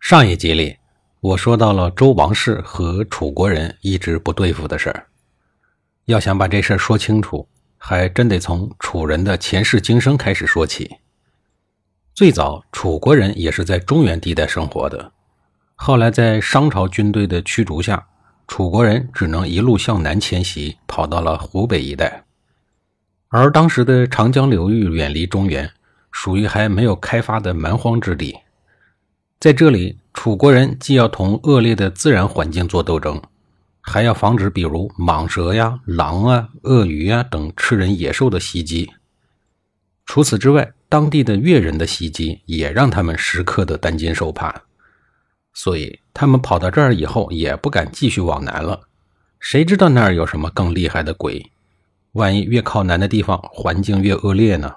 上一集里，我说到了周王室和楚国人一直不对付的事儿。要想把这事儿说清楚，还真得从楚人的前世今生开始说起。最早，楚国人也是在中原地带生活的，后来在商朝军队的驱逐下，楚国人只能一路向南迁徙，跑到了湖北一带。而当时的长江流域远离中原，属于还没有开发的蛮荒之地。在这里，楚国人既要同恶劣的自然环境做斗争，还要防止比如蟒蛇呀、狼啊、鳄鱼呀等吃人野兽的袭击。除此之外，当地的越人的袭击也让他们时刻的担惊受怕，所以他们跑到这儿以后也不敢继续往南了。谁知道那儿有什么更厉害的鬼？万一越靠南的地方环境越恶劣呢？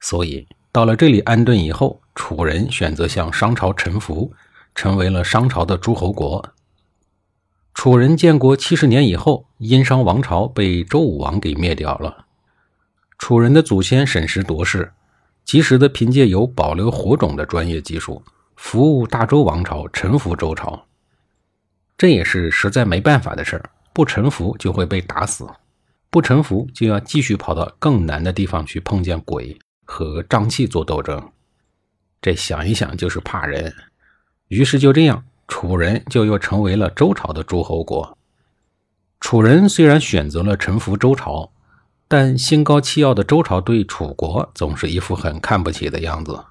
所以。到了这里安顿以后，楚人选择向商朝臣服，成为了商朝的诸侯国。楚人建国七十年以后，殷商王朝被周武王给灭掉了。楚人的祖先审时度势，及时的凭借有保留火种的专业技术，服务大周王朝，臣服周朝。这也是实在没办法的事儿，不臣服就会被打死，不臣服就要继续跑到更难的地方去碰见鬼。和瘴气做斗争，这想一想就是怕人。于是就这样，楚人就又成为了周朝的诸侯国。楚人虽然选择了臣服周朝，但心高气傲的周朝对楚国总是一副很看不起的样子。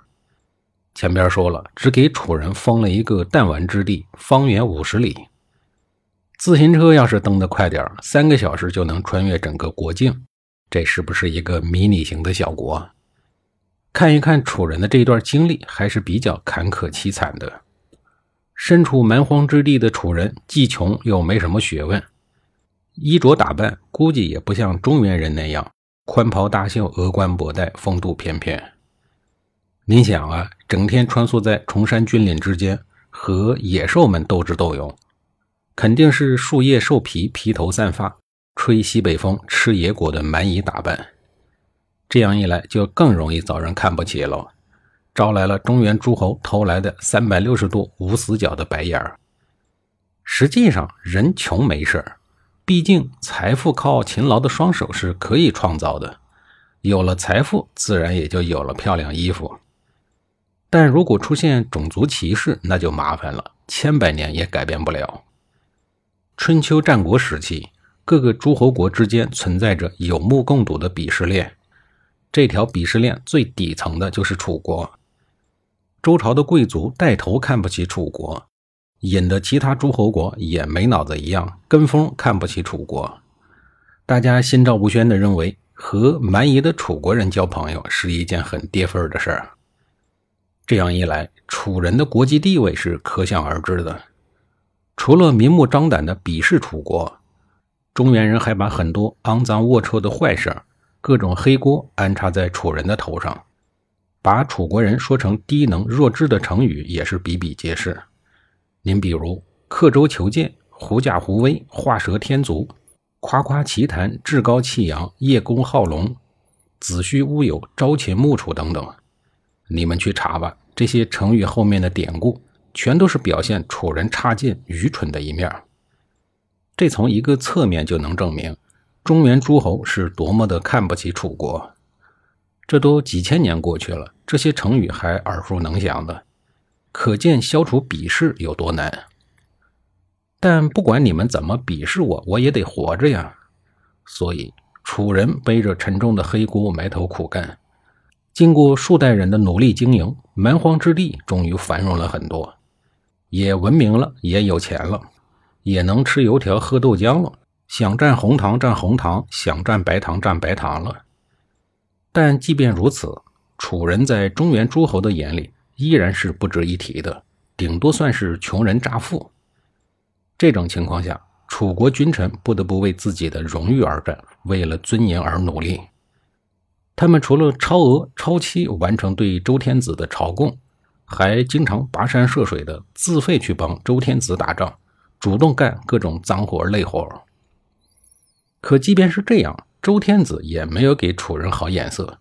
前边说了，只给楚人封了一个弹丸之地，方圆五十里，自行车要是蹬得快点三个小时就能穿越整个国境。这是不是一个迷你型的小国？看一看楚人的这段经历，还是比较坎坷凄惨的。身处蛮荒之地的楚人，既穷又没什么学问，衣着打扮估计也不像中原人那样宽袍大袖、峨冠博带、风度翩翩。您想啊，整天穿梭在崇山峻岭之间，和野兽们斗智斗勇，肯定是树叶兽皮、披头散发，吹西北风、吃野果的蛮夷打扮。这样一来，就更容易遭人看不起了，招来了中原诸侯投来的三百六十度无死角的白眼儿。实际上，人穷没事儿，毕竟财富靠勤劳的双手是可以创造的，有了财富，自然也就有了漂亮衣服。但如果出现种族歧视，那就麻烦了，千百年也改变不了。春秋战国时期，各个诸侯国之间存在着有目共睹的鄙视链。这条鄙视链最底层的就是楚国，周朝的贵族带头看不起楚国，引得其他诸侯国也没脑子一样跟风看不起楚国。大家心照不宣的认为，和蛮夷的楚国人交朋友是一件很跌份的事儿。这样一来，楚人的国际地位是可想而知的。除了明目张胆的鄙视楚国，中原人还把很多肮脏龌龊的坏事儿。各种黑锅安插在楚人的头上，把楚国人说成低能弱智的成语也是比比皆是。您比如“刻舟求剑”“狐假虎威”“画蛇添足”“夸夸其谈”“趾高气扬”“叶公好龙”“子虚乌有”“朝秦暮楚”等等，你们去查吧。这些成语后面的典故，全都是表现楚人差劲、愚蠢的一面。这从一个侧面就能证明。中原诸侯是多么的看不起楚国，这都几千年过去了，这些成语还耳熟能详的，可见消除鄙视有多难。但不管你们怎么鄙视我，我也得活着呀。所以楚人背着沉重的黑锅埋头苦干，经过数代人的努力经营，蛮荒之地终于繁荣了很多，也文明了，也有钱了，也能吃油条喝豆浆了。想蘸红糖蘸红糖，想蘸白糖蘸白糖了。但即便如此，楚人在中原诸侯的眼里依然是不值一提的，顶多算是穷人乍富。这种情况下，楚国君臣不得不为自己的荣誉而战，为了尊严而努力。他们除了超额、超期完成对周天子的朝贡，还经常跋山涉水的自费去帮周天子打仗，主动干各种脏活累活。可即便是这样，周天子也没有给楚人好眼色。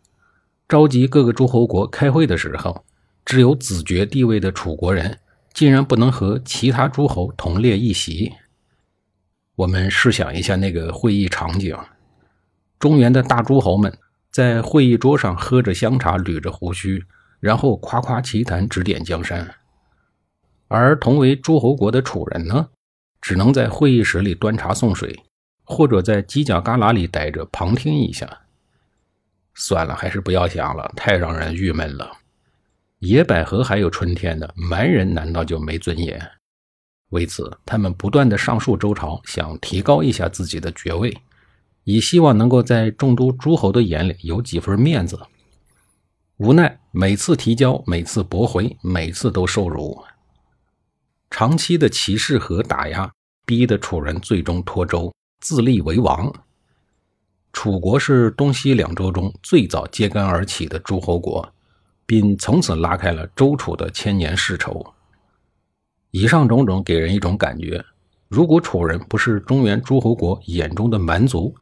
召集各个诸侯国开会的时候，只有子爵地位的楚国人竟然不能和其他诸侯同列一席。我们试想一下那个会议场景：中原的大诸侯们。在会议桌上喝着香茶，捋着胡须，然后夸夸其谈，指点江山。而同为诸侯国的楚人呢，只能在会议室里端茶送水，或者在犄角旮旯里待着旁听一下。算了，还是不要想了，太让人郁闷了。野百合还有春天的蛮人，难道就没尊严？为此，他们不断的上树周朝，想提高一下自己的爵位。以希望能够在众多诸侯的眼里有几分面子，无奈每次提交，每次驳回，每次都受辱。长期的歧视和打压，逼得楚人最终脱周，自立为王。楚国是东西两周中最早揭竿而起的诸侯国，并从此拉开了周楚的千年世仇。以上种种给人一种感觉：如果楚人不是中原诸侯国眼中的蛮族，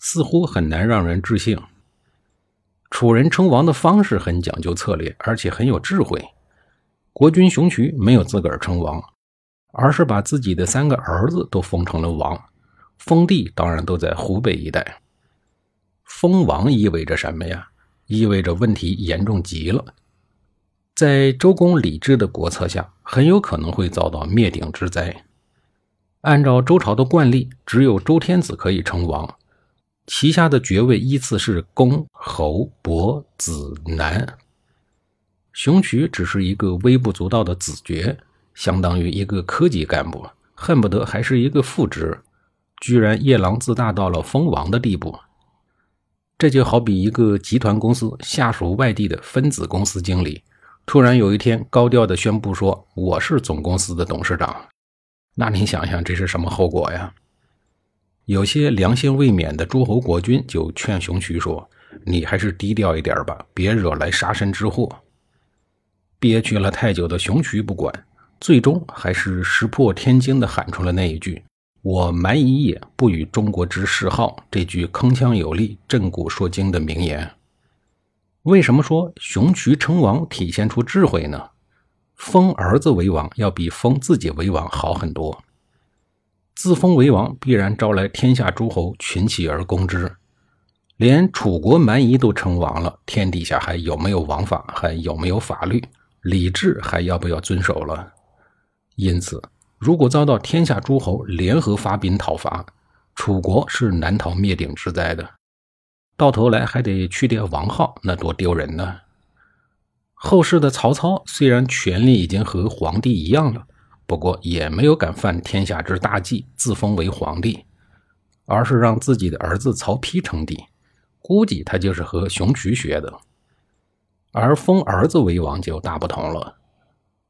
似乎很难让人置信。楚人称王的方式很讲究策略，而且很有智慧。国君熊渠没有自个儿称王，而是把自己的三个儿子都封成了王，封地当然都在湖北一带。封王意味着什么呀？意味着问题严重极了。在周公李治的国策下，很有可能会遭到灭顶之灾。按照周朝的惯例，只有周天子可以称王。旗下的爵位依次是公、侯、伯、子、男。熊渠只是一个微不足道的子爵，相当于一个科级干部，恨不得还是一个副职，居然夜郎自大到了封王的地步。这就好比一个集团公司下属外地的分子公司经理，突然有一天高调的宣布说：“我是总公司的董事长。”那你想想，这是什么后果呀？有些良心未泯的诸侯国君就劝熊渠说：“你还是低调一点吧，别惹来杀身之祸。”憋屈了太久的熊渠不管，最终还是石破天惊的喊出了那一句：“我蛮夷也，不与中国之世好。”这句铿锵有力、震古烁今的名言。为什么说熊渠称王体现出智慧呢？封儿子为王要比封自己为王好很多。自封为王，必然招来天下诸侯群起而攻之。连楚国蛮夷都称王了，天底下还有没有王法？还有没有法律？礼制还要不要遵守了？因此，如果遭到天下诸侯联合发兵讨伐，楚国是难逃灭顶之灾的。到头来还得去掉王号，那多丢人呢！后世的曹操虽然权力已经和皇帝一样了。不过也没有敢犯天下之大忌，自封为皇帝，而是让自己的儿子曹丕称帝。估计他就是和熊渠学的。而封儿子为王就大不同了。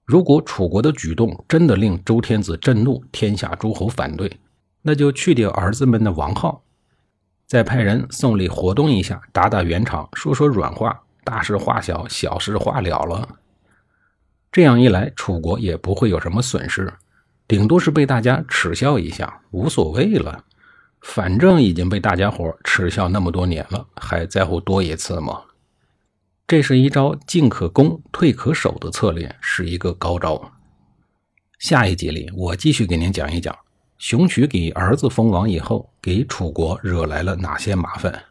如果楚国的举动真的令周天子震怒，天下诸侯反对，那就去掉儿子们的王号，再派人送礼活动一下，打打圆场，说说软话，大事化小，小事化了了。这样一来，楚国也不会有什么损失，顶多是被大家耻笑一下，无所谓了。反正已经被大家伙耻笑那么多年了，还在乎多一次吗？这是一招进可攻、退可守的策略，是一个高招。下一集里，我继续给您讲一讲，熊渠给儿子封王以后，给楚国惹来了哪些麻烦。